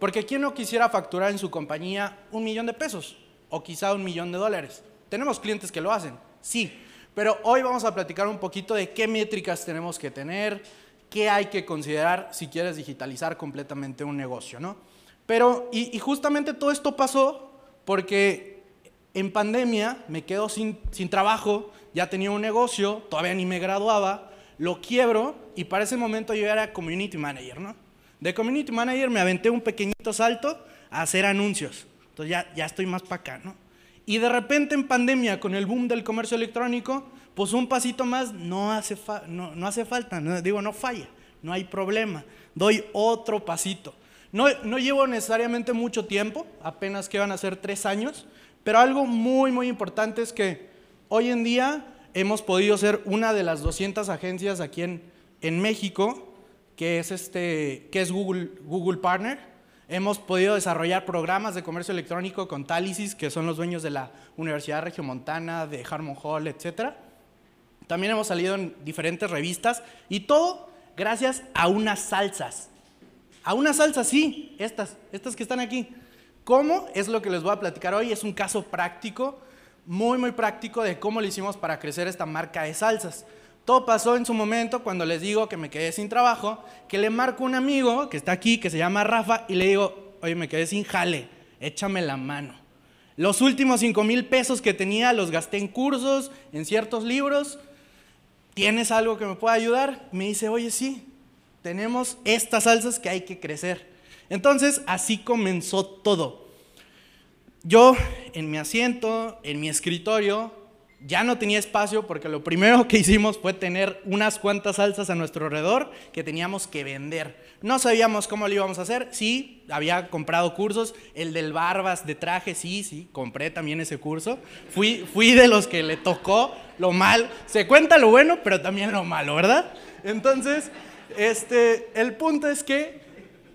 Porque ¿quién no quisiera facturar en su compañía un millón de pesos? O quizá un millón de dólares. Tenemos clientes que lo hacen, sí. Pero hoy vamos a platicar un poquito de qué métricas tenemos que tener, qué hay que considerar si quieres digitalizar completamente un negocio, ¿no? Pero, y, y justamente todo esto pasó porque en pandemia me quedo sin, sin trabajo, ya tenía un negocio, todavía ni me graduaba, lo quiebro y para ese momento yo era community manager, ¿no? De community manager me aventé un pequeñito salto a hacer anuncios. Entonces ya, ya estoy más para acá, ¿no? Y de repente en pandemia, con el boom del comercio electrónico, pues un pasito más no hace, no, no, hace falta, no, digo, no falla, no hay problema. Doy otro pasito. No, no llevo necesariamente mucho tiempo, apenas que van a ser tres años, pero algo muy, muy importante es que hoy en día hemos podido ser una de las 200 agencias aquí en, en México que es, este, que es Google, Google Partner. Hemos podido desarrollar programas de comercio electrónico con Talisis, que son los dueños de la Universidad Regiomontana, de Harmon Hall, etc. También hemos salido en diferentes revistas y todo gracias a unas salsas. A unas salsas, sí, estas, estas que están aquí. ¿Cómo? Es lo que les voy a platicar hoy. Es un caso práctico, muy, muy práctico de cómo lo hicimos para crecer esta marca de salsas. Todo pasó en su momento cuando les digo que me quedé sin trabajo, que le marco un amigo que está aquí, que se llama Rafa, y le digo, oye, me quedé sin jale, échame la mano. Los últimos 5 mil pesos que tenía los gasté en cursos, en ciertos libros. ¿Tienes algo que me pueda ayudar? Me dice, oye, sí, tenemos estas salsas que hay que crecer. Entonces, así comenzó todo. Yo, en mi asiento, en mi escritorio, ya no tenía espacio porque lo primero que hicimos fue tener unas cuantas salsas a nuestro alrededor que teníamos que vender. No sabíamos cómo lo íbamos a hacer. Sí, había comprado cursos. El del barbas de traje, sí, sí, compré también ese curso. Fui, fui de los que le tocó lo mal. Se cuenta lo bueno, pero también lo malo, ¿verdad? Entonces, este, el punto es que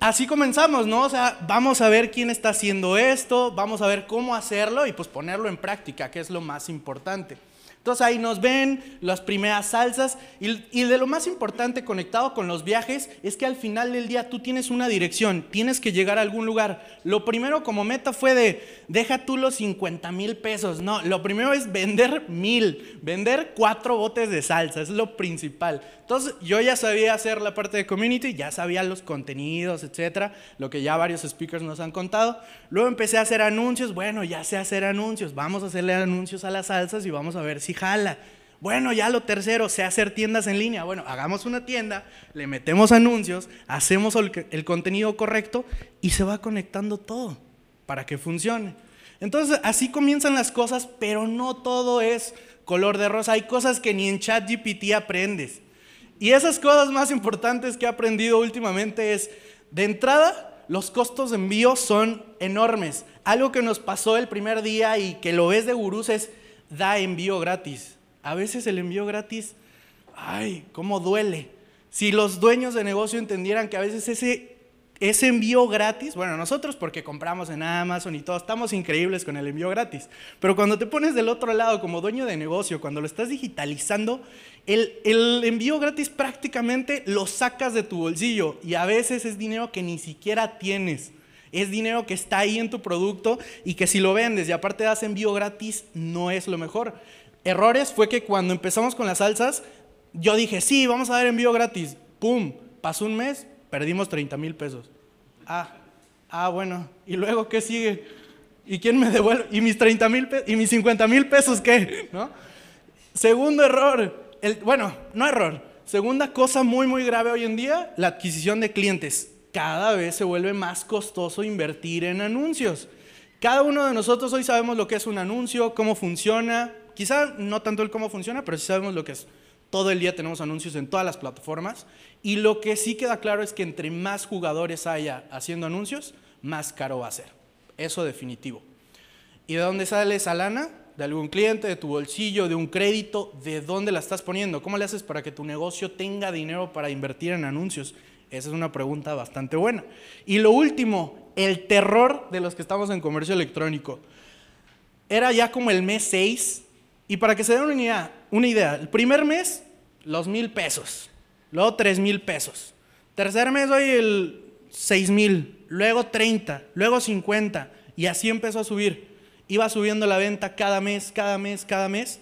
así comenzamos, ¿no? O sea, vamos a ver quién está haciendo esto, vamos a ver cómo hacerlo y pues ponerlo en práctica, que es lo más importante. Entonces ahí nos ven las primeras salsas y, de lo más importante conectado con los viajes es que al final del día tú tienes una dirección, tienes que llegar a algún lugar. Lo primero como meta fue de, deja tú los 50 mil pesos, no, lo primero es vender mil, vender cuatro botes de salsa, es lo principal. Entonces yo ya sabía hacer la parte de community, ya sabía los contenidos, etcétera, lo que ya varios speakers nos han contado. Luego empecé a hacer anuncios, bueno, ya sé hacer anuncios, vamos a hacerle anuncios a las salsas y vamos a ver si jala. Bueno, ya lo tercero, sé hacer tiendas en línea. Bueno, hagamos una tienda, le metemos anuncios, hacemos el, el, contenido correcto y se va conectando todo para que funcione. Entonces, así comienzan las cosas, pero no todo es color de rosa. Hay cosas que ni en ChatGPT aprendes. Y esas cosas más importantes que he aprendido últimamente es, de entrada, los costos de envío son enormes. Algo que nos pasó el primer día y que lo ves de gurús es, da envío gratis. A veces el envío gratis, ay, cómo duele. Si los dueños de negocio entendieran que a veces ese, ese envío gratis, bueno, nosotros porque compramos en Amazon y todo, estamos increíbles con el envío gratis, pero cuando te pones del otro lado como dueño de negocio, cuando lo estás digitalizando, el, el envío gratis prácticamente lo sacas de tu bolsillo y a veces es dinero que ni siquiera tienes. Es dinero que está ahí en tu producto y que si lo vendes y aparte das envío gratis, no es lo mejor. Errores fue que cuando empezamos con las salsas, yo dije, sí, vamos a dar envío gratis. ¡Pum! Pasó un mes, perdimos 30 mil pesos. Ah, ah, bueno. ¿Y luego qué sigue? ¿Y quién me devuelve? ¿Y mis 30 mil ¿Y mis 50 mil pesos qué? ¿No? Segundo error. El, bueno, no error. Segunda cosa muy, muy grave hoy en día, la adquisición de clientes cada vez se vuelve más costoso invertir en anuncios. Cada uno de nosotros hoy sabemos lo que es un anuncio, cómo funciona. Quizá no tanto el cómo funciona, pero sí sabemos lo que es. Todo el día tenemos anuncios en todas las plataformas. Y lo que sí queda claro es que entre más jugadores haya haciendo anuncios, más caro va a ser. Eso definitivo. ¿Y de dónde sale esa lana? De algún cliente, de tu bolsillo, de un crédito. ¿De dónde la estás poniendo? ¿Cómo le haces para que tu negocio tenga dinero para invertir en anuncios? Esa es una pregunta bastante buena. Y lo último, el terror de los que estamos en comercio electrónico. Era ya como el mes 6, y para que se den una idea, una idea el primer mes, los mil pesos, luego tres mil pesos. Tercer mes, hoy el seis mil, luego 30, luego 50, y así empezó a subir. Iba subiendo la venta cada mes, cada mes, cada mes.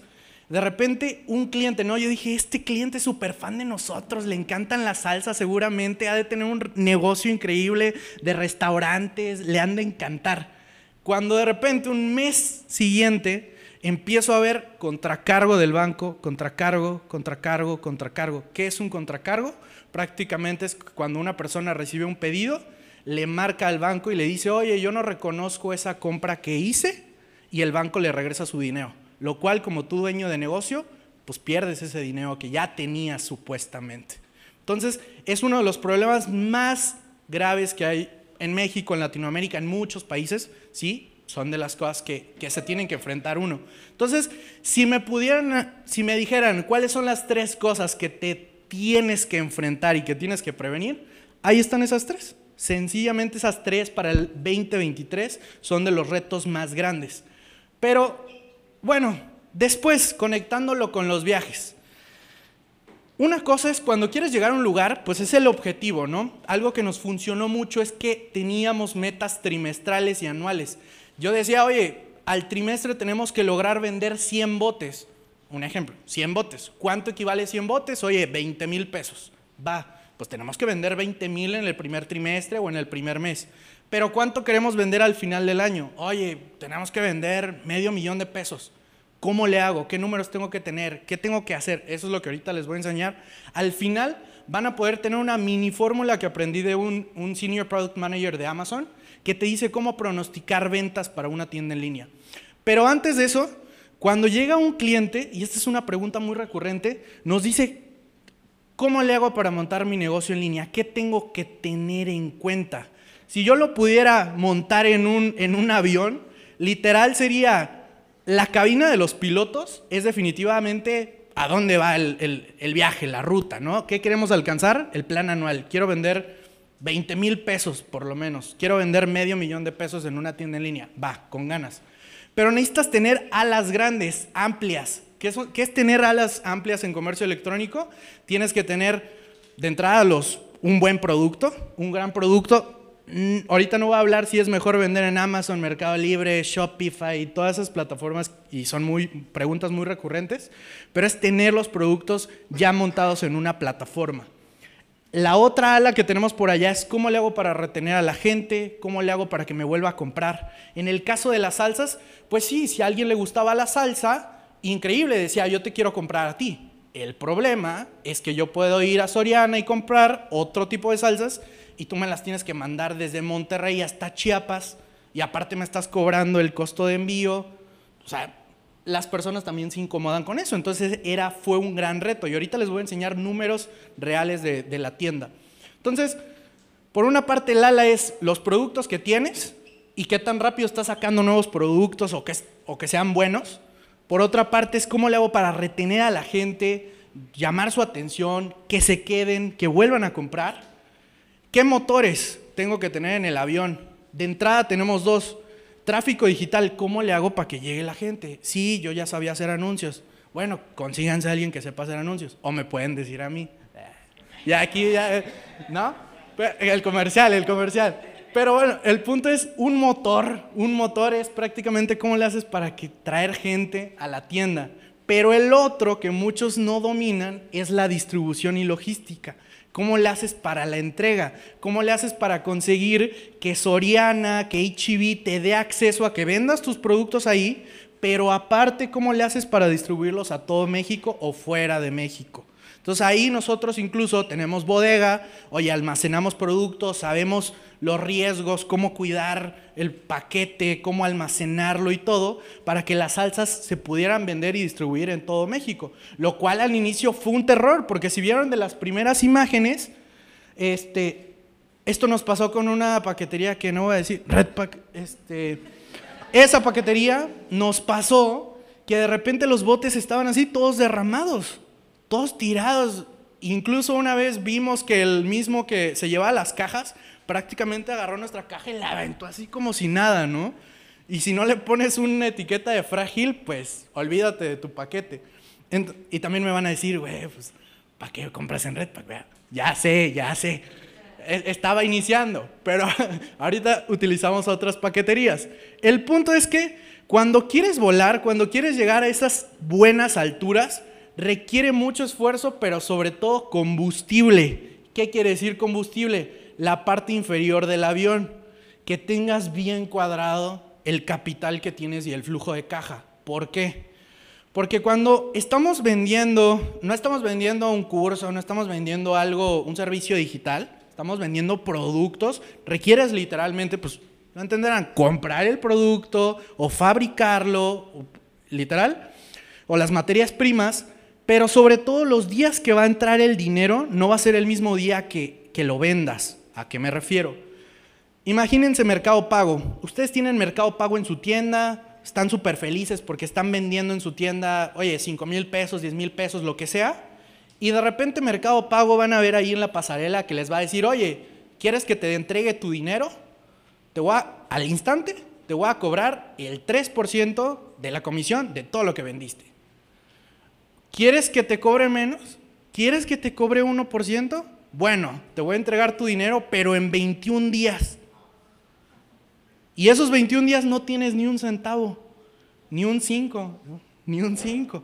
De repente, un cliente, ¿no? Yo dije, este cliente es súper fan de nosotros, le encantan las salsas, seguramente ha de tener un negocio increíble de restaurantes, le han de encantar. Cuando de repente, un mes siguiente, empiezo a ver contracargo del banco, contracargo, contracargo, contracargo. ¿Qué es un contracargo? Prácticamente es cuando una persona recibe un pedido, le marca al banco y le dice, oye, yo no reconozco esa compra que hice, y el banco le regresa su dinero. Lo cual, como tú dueño de negocio, pues pierdes ese dinero que ya tenías supuestamente. Entonces, es uno de los problemas más graves que hay en México, en Latinoamérica, en muchos países, ¿sí? Son de las cosas que, que se tienen que enfrentar uno. Entonces, si me pudieran, si me dijeran cuáles son las tres cosas que te tienes que enfrentar y que tienes que prevenir, ahí están esas tres. Sencillamente esas tres para el 2023 son de los retos más grandes. Pero, bueno, después conectándolo con los viajes. Una cosa es cuando quieres llegar a un lugar, pues es el objetivo, ¿no? Algo que nos funcionó mucho es que teníamos metas trimestrales y anuales. Yo decía, oye, al trimestre tenemos que lograr vender 100 botes. Un ejemplo, 100 botes. ¿Cuánto equivale 100 botes? Oye, 20 mil pesos. Va, pues tenemos que vender 20 mil en el primer trimestre o en el primer mes. Pero ¿cuánto queremos vender al final del año? Oye, tenemos que vender medio millón de pesos. ¿Cómo le hago? ¿Qué números tengo que tener? ¿Qué tengo que hacer? Eso es lo que ahorita les voy a enseñar. Al final van a poder tener una mini fórmula que aprendí de un, un Senior Product Manager de Amazon que te dice cómo pronosticar ventas para una tienda en línea. Pero antes de eso, cuando llega un cliente, y esta es una pregunta muy recurrente, nos dice, ¿cómo le hago para montar mi negocio en línea? ¿Qué tengo que tener en cuenta? Si yo lo pudiera montar en un, en un avión, literal sería la cabina de los pilotos es definitivamente a dónde va el, el, viaje, la ruta, ¿no? ¿Qué queremos alcanzar? El plan anual. Quiero vender 20 mil pesos por lo menos. Quiero vender medio millón de pesos en una tienda en línea. Va, con ganas. Pero necesitas tener alas grandes, amplias. ¿Qué es, tener alas amplias en comercio electrónico? Tienes que tener de entrada los, un buen producto, un gran producto Mm, ahorita no voy a hablar si es mejor vender en Amazon, Mercado Libre, Shopify y todas esas plataformas y son muy preguntas muy recurrentes, pero es tener los productos ya montados en una plataforma. La otra ala que tenemos por allá es cómo le hago para retener a la gente, cómo le hago para que me vuelva a comprar. En el caso de las salsas, pues sí, si a alguien le gustaba la salsa, increíble, decía, yo te quiero comprar a ti. El problema es que yo puedo ir a Soriana y comprar otro tipo de salsas y tú me las tienes que mandar desde Monterrey hasta Chiapas y aparte me estás cobrando el costo de envío. O sea, las personas también se incomodan con eso. Entonces era, fue un gran reto y ahorita les voy a enseñar números reales de, de la tienda. Entonces, por una parte, el ala es los productos que tienes y qué tan rápido estás sacando nuevos productos o que, o que sean buenos. Por otra parte, es cómo le hago para retener a la gente, llamar su atención, que se queden, que vuelvan a comprar. ¿Qué motores tengo que tener en el avión? De entrada tenemos dos. Tráfico digital, ¿cómo le hago para que llegue la gente? Sí, yo ya sabía hacer anuncios. Bueno, consíganse a alguien que sepa hacer anuncios. O me pueden decir a mí. Ya aquí, ya, ¿no? El comercial, el comercial. Pero bueno, el punto es un motor. Un motor es prácticamente cómo le haces para que traer gente a la tienda. Pero el otro que muchos no dominan es la distribución y logística. ¿Cómo le haces para la entrega? ¿Cómo le haces para conseguir que Soriana, que HB te dé acceso a que vendas tus productos ahí? Pero aparte, ¿cómo le haces para distribuirlos a todo México o fuera de México? Entonces ahí nosotros incluso tenemos bodega, oye, almacenamos productos, sabemos los riesgos, cómo cuidar el paquete, cómo almacenarlo y todo, para que las salsas se pudieran vender y distribuir en todo México. Lo cual al inicio fue un terror, porque si vieron de las primeras imágenes, este, esto nos pasó con una paquetería que no voy a decir, Redpack, este, esa paquetería nos pasó que de repente los botes estaban así todos derramados todos tirados. Incluso una vez vimos que el mismo que se llevaba las cajas prácticamente agarró nuestra caja y la aventó así como si nada, ¿no? Y si no le pones una etiqueta de frágil, pues olvídate de tu paquete. y también me van a decir, güey, pues, ¿para qué compras en Redpack? Ya sé, ya sé. e, estaba iniciando, pero ahorita utilizamos otras paqueterías. El punto es que cuando quieres volar, cuando quieres llegar a esas buenas alturas, requiere mucho esfuerzo, pero sobre todo combustible. ¿Qué quiere decir combustible? La parte inferior del avión. Que tengas bien cuadrado el capital que tienes y el flujo de caja. ¿Por qué? Porque cuando estamos vendiendo, no estamos vendiendo un curso, no estamos vendiendo algo, un servicio digital, estamos vendiendo productos, requieres literalmente, pues, no entenderán, comprar el producto o fabricarlo, literal, o las materias primas, pero sobre todo los días que va a entrar el dinero no va a ser el mismo día que, que lo vendas. ¿A qué me refiero? Imagínense Mercado Pago. Ustedes tienen Mercado Pago en su tienda, están súper felices porque están vendiendo en su tienda, oye, 5 mil pesos, 10 mil pesos, lo que sea. Y de repente Mercado Pago van a ver ahí en la pasarela que les va a decir, oye, ¿quieres que te entregue tu dinero? Te voy a, al instante, te voy a cobrar el 3% de la comisión de todo lo que vendiste. ¿Quieres que te cobre menos? ¿Quieres que te cobre 1%? Bueno, te voy a entregar tu dinero, pero en 21 días. Y esos 21 días no tienes ni un centavo, ni un 5, ni un 5.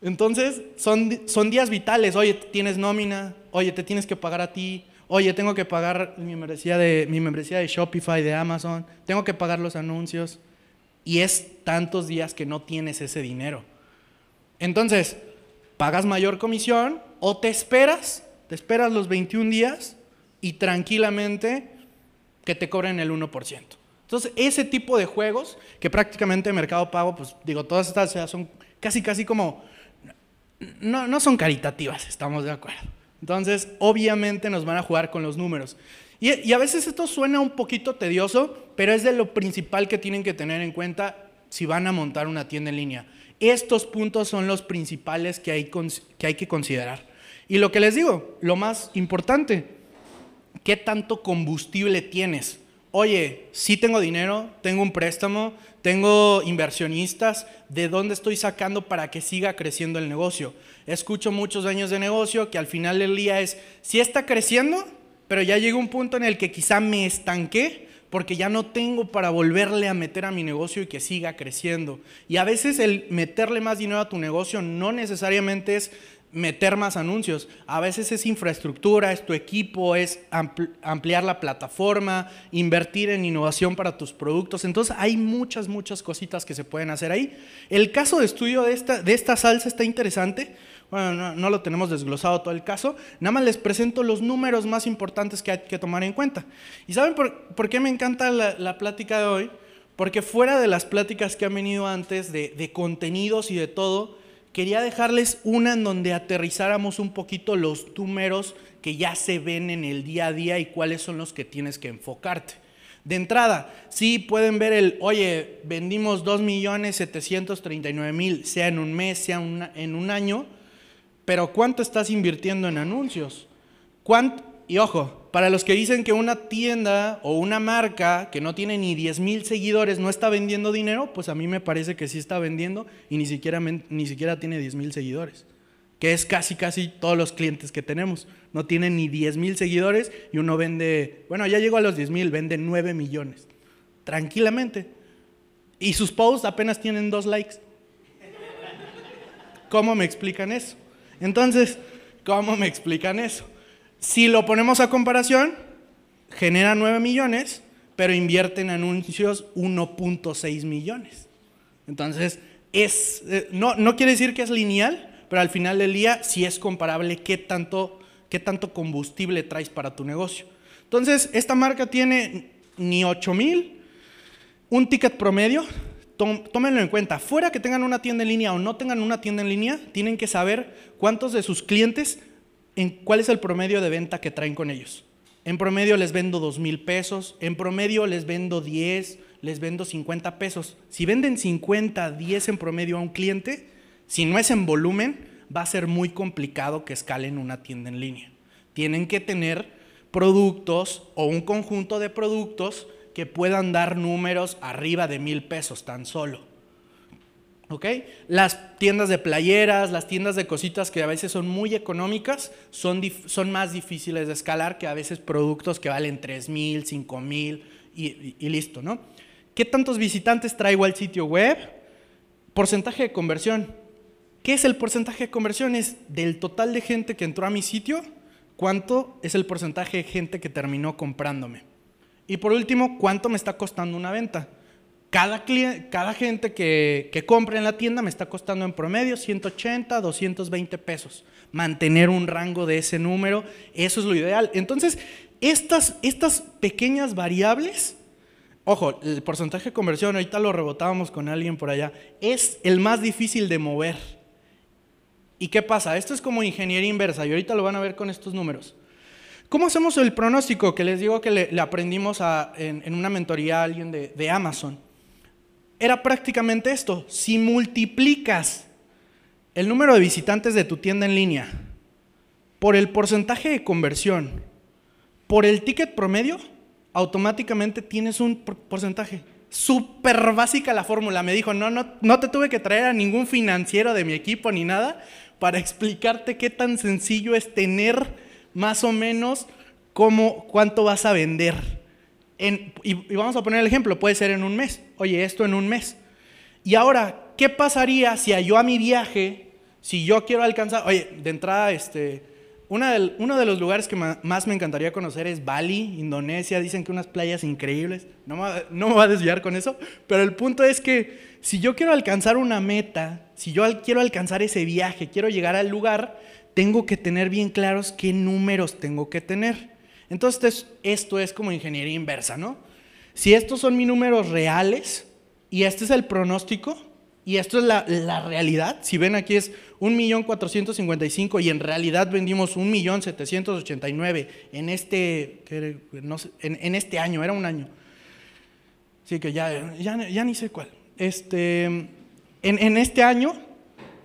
Entonces, son, son días vitales. Oye, tienes nómina, oye, te tienes que pagar a ti, oye, tengo que pagar mi membresía de, mi membresía de Shopify, de Amazon, tengo que pagar los anuncios. Y es tantos días que no tienes ese dinero. Entonces, pagas mayor comisión o te esperas, te esperas los 21 días y tranquilamente que te cobren el 1%. Entonces, ese tipo de juegos, que prácticamente Mercado Pago, pues digo, todas estas son casi, casi como, no, no son caritativas, estamos de acuerdo. Entonces, obviamente nos van a jugar con los números. Y, y, a veces esto suena un poquito tedioso, pero es de lo principal que tienen que tener en cuenta si van a montar una tienda en línea. Estos puntos son los principales que hay, que considerar. Y lo que les digo, lo más importante, ¿qué tanto combustible tienes? oye, sí tengo dinero, tengo un préstamo, tengo inversionistas, ¿de dónde estoy sacando para que siga creciendo el negocio? Escucho muchos años de negocio que al final del día es, sí está creciendo, pero ya llega un punto en el que quizá me estanqué porque ya no tengo para volverle a meter a mi negocio y que siga creciendo. Y a veces el meterle más dinero a tu negocio no necesariamente es meter más anuncios. A veces es infraestructura, es tu equipo, es ampliar la plataforma, invertir en innovación para tus productos. Entonces hay muchas, muchas cositas que se pueden hacer ahí. El caso de estudio de esta, de esta salsa está interesante. Bueno, no, lo tenemos desglosado todo el caso. Nada más les presento los números más importantes que hay que tomar en cuenta. ¿Y saben por, qué me encanta la, plática de hoy? Porque fuera de las pláticas que han venido antes de, de contenidos y de todo, quería dejarles una en donde aterrizáramos un poquito los números que ya se ven en el día a día y cuáles son los que tienes que enfocarte. De entrada, sí pueden ver el, oye, vendimos 2.739.000, sea en un mes, sea en un año, pero ¿cuánto estás invirtiendo en anuncios? ¿Cuánto? Y ojo, para los que dicen que una tienda o una marca que no tiene ni 10 mil seguidores no está vendiendo dinero, pues a mí me parece que sí está vendiendo y ni siquiera, ni siquiera tiene 10 mil seguidores, que es casi, casi todos los clientes que tenemos. No tienen ni 10 mil seguidores y uno vende, bueno, ya llegó a los 10 mil, vende 9 millones, tranquilamente. Y sus posts apenas tienen dos likes. ¿Cómo me explican eso? Entonces, ¿cómo me explican eso? Si lo ponemos a comparación, genera 9 millones, pero invierte en anuncios 1.6 millones. Entonces, es, eh, no, no quiere decir que es lineal, pero al final del día sí es comparable qué tanto, qué tanto combustible traes para tu negocio. Entonces, esta marca tiene ni 8 mil, un ticket promedio, tómenlo en cuenta, fuera que tengan una tienda en línea o no tengan una tienda en línea, tienen que saber cuántos de sus clientes ¿cuál es el promedio de venta que traen con ellos? En promedio les vendo dos mil pesos, en promedio les vendo 10, les vendo 50 pesos. Si venden 50, 10 en promedio a un cliente, si no es en volumen, va a ser muy complicado que escalen una tienda en línea. Tienen que tener productos o un conjunto de productos que puedan dar números arriba de mil pesos tan solo. ¿Ok? Las tiendas de playeras, las tiendas de cositas que a veces son muy económicas, son, son más difíciles de escalar que a veces productos que valen 3 mil, 5 mil y, listo, ¿no? ¿Qué tantos visitantes traigo al sitio web? Porcentaje de conversión. ¿Qué es el porcentaje de conversión? Es del total de gente que entró a mi sitio, ¿cuánto es el porcentaje de gente que terminó comprándome? Y por último, ¿cuánto me está costando una venta? Cada, cada gente que, que compra en la tienda me está costando en promedio 180, 220 pesos. Mantener un rango de ese número, eso es lo ideal. Entonces, estas, estas pequeñas variables, ojo, el porcentaje de conversión, ahorita lo rebotábamos con alguien por allá, es el más difícil de mover. ¿Y qué pasa? Esto es como ingeniería inversa y ahorita lo van a ver con estos números. ¿Cómo hacemos el pronóstico? Que les digo que le, aprendimos en, una mentoría a alguien de, de Amazon era prácticamente esto. Si multiplicas el número de visitantes de tu tienda en línea por el porcentaje de conversión, por el ticket promedio, automáticamente tienes un porcentaje. Súper básica la fórmula. Me dijo, no, no, no te tuve que traer a ningún financiero de mi equipo ni nada para explicarte qué tan sencillo es tener más o menos cómo, cuánto vas a vender y, vamos a poner el ejemplo, puede ser en un mes. Oye, esto en un mes. Y ahora, ¿qué pasaría si yo a mi viaje, si yo quiero alcanzar, oye, de entrada, este, una uno de los lugares que más me encantaría conocer es Bali, Indonesia, dicen que unas playas increíbles, no me, no me va a desviar con eso, pero el punto es que si yo quiero alcanzar una meta, si yo quiero alcanzar ese viaje, quiero llegar al lugar, tengo que tener bien claros qué números tengo que tener. Entonces esto es como ingeniería inversa, ¿no? Si estos son mis números reales y este es el pronóstico y esto es la, realidad, si ven aquí es 1.455.000 y en realidad vendimos 1.789.000 en este, no en, este año, era un año. Así que ya, ya, ni sé cuál. Este, en, en este año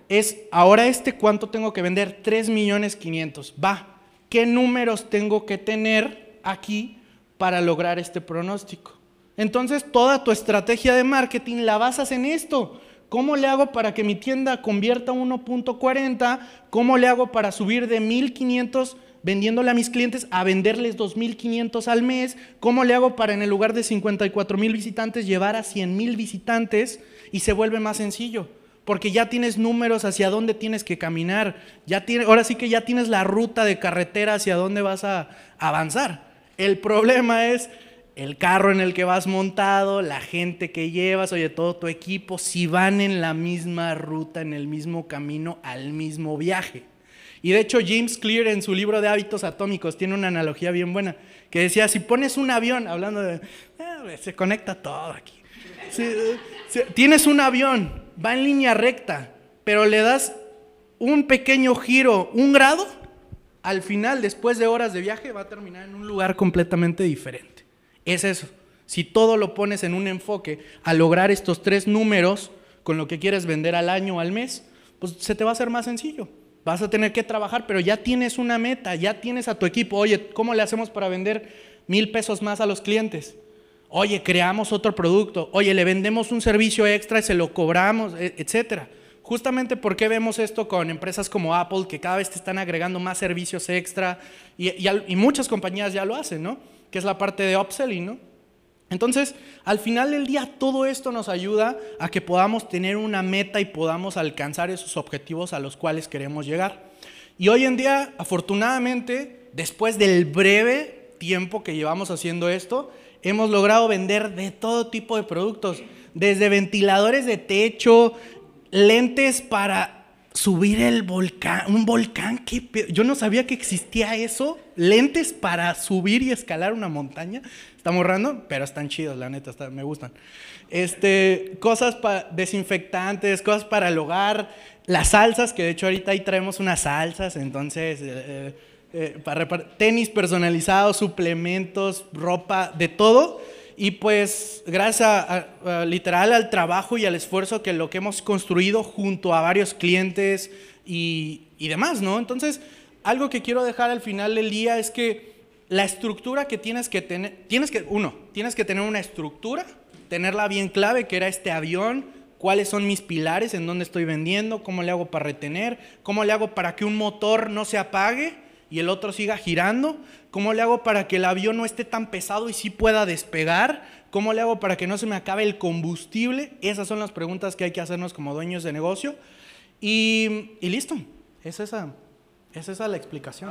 es, ahora este, ¿cuánto tengo que vender? 3.500.000. Va, ¿qué números tengo que tener aquí para lograr este pronóstico? Entonces, toda tu estrategia de marketing la basas en esto. ¿Cómo le hago para que mi tienda convierta 1.40? ¿Cómo le hago para subir de 1500 vendiéndole a mis clientes a venderles 2500 al mes? ¿Cómo le hago para en el lugar de 54 mil visitantes llevar a 100 mil visitantes? Y se vuelve más sencillo porque ya tienes números hacia dónde tienes que caminar, ya tiene, ahora sí que ya tienes la ruta de carretera hacia dónde vas a avanzar. El problema es el carro en el que vas montado, la gente que llevas, oye, todo tu equipo, si van en la misma ruta, en el mismo camino, al mismo viaje. Y de hecho James Clear en su libro de hábitos atómicos tiene una analogía bien buena, que decía, si pones un avión, hablando de, eh, se conecta todo aquí, tienes un avión, va en línea recta, pero le das un pequeño giro, un grado, al final, después de horas de viaje, va a terminar en un lugar completamente diferente. Es eso. Si todo lo pones en un enfoque a lograr estos tres números con lo que quieres vender al año o al mes, pues se te va a hacer más sencillo. Vas a tener que trabajar, pero ya tienes una meta, ya tienes a tu equipo. Oye, ¿cómo le hacemos para vender mil pesos más a los clientes? Oye, creamos otro producto. Oye, le vendemos un servicio extra y se lo cobramos, e, etcétera. Justamente porque vemos esto con empresas como Apple, que cada vez te están agregando más servicios extra y, y, muchas compañías ya lo hacen, ¿no? Que es la parte de upselling, ¿no? Entonces, al final del día, todo esto nos ayuda a que podamos tener una meta y podamos alcanzar esos objetivos a los cuales queremos llegar. Y hoy en día, afortunadamente, después del breve tiempo que llevamos haciendo esto, hemos logrado vender de todo tipo de productos, desde ventiladores de techo, lentes para subir el volcán, un volcán, yo no sabía que existía eso, lentes para subir y escalar una montaña. Estamos rando, pero están chidos, la neta, me gustan. Este, cosas para desinfectantes, cosas para el hogar, las salsas, que de hecho ahorita ahí traemos unas salsas, entonces... Eh, eh, para tenis personalizados, suplementos, ropa, de todo. Y pues gracias a, literal al trabajo y al esfuerzo que lo que hemos construido junto a varios clientes y, y demás, ¿no? Entonces, algo que quiero dejar al final del día es que la estructura que tienes que tener, tienes que, uno, tienes que tener una estructura, tenerla bien clave, que era este avión, cuáles son mis pilares, en dónde estoy vendiendo, cómo le hago para retener, cómo le hago para que un motor no se apague y el otro siga girando, cómo le hago para que el avión no esté tan pesado y sí pueda despegar, cómo le hago para que no se me acabe el combustible. Esas son las preguntas que hay que hacernos como dueños de negocio. Y, listo, es esa, es esa la explicación.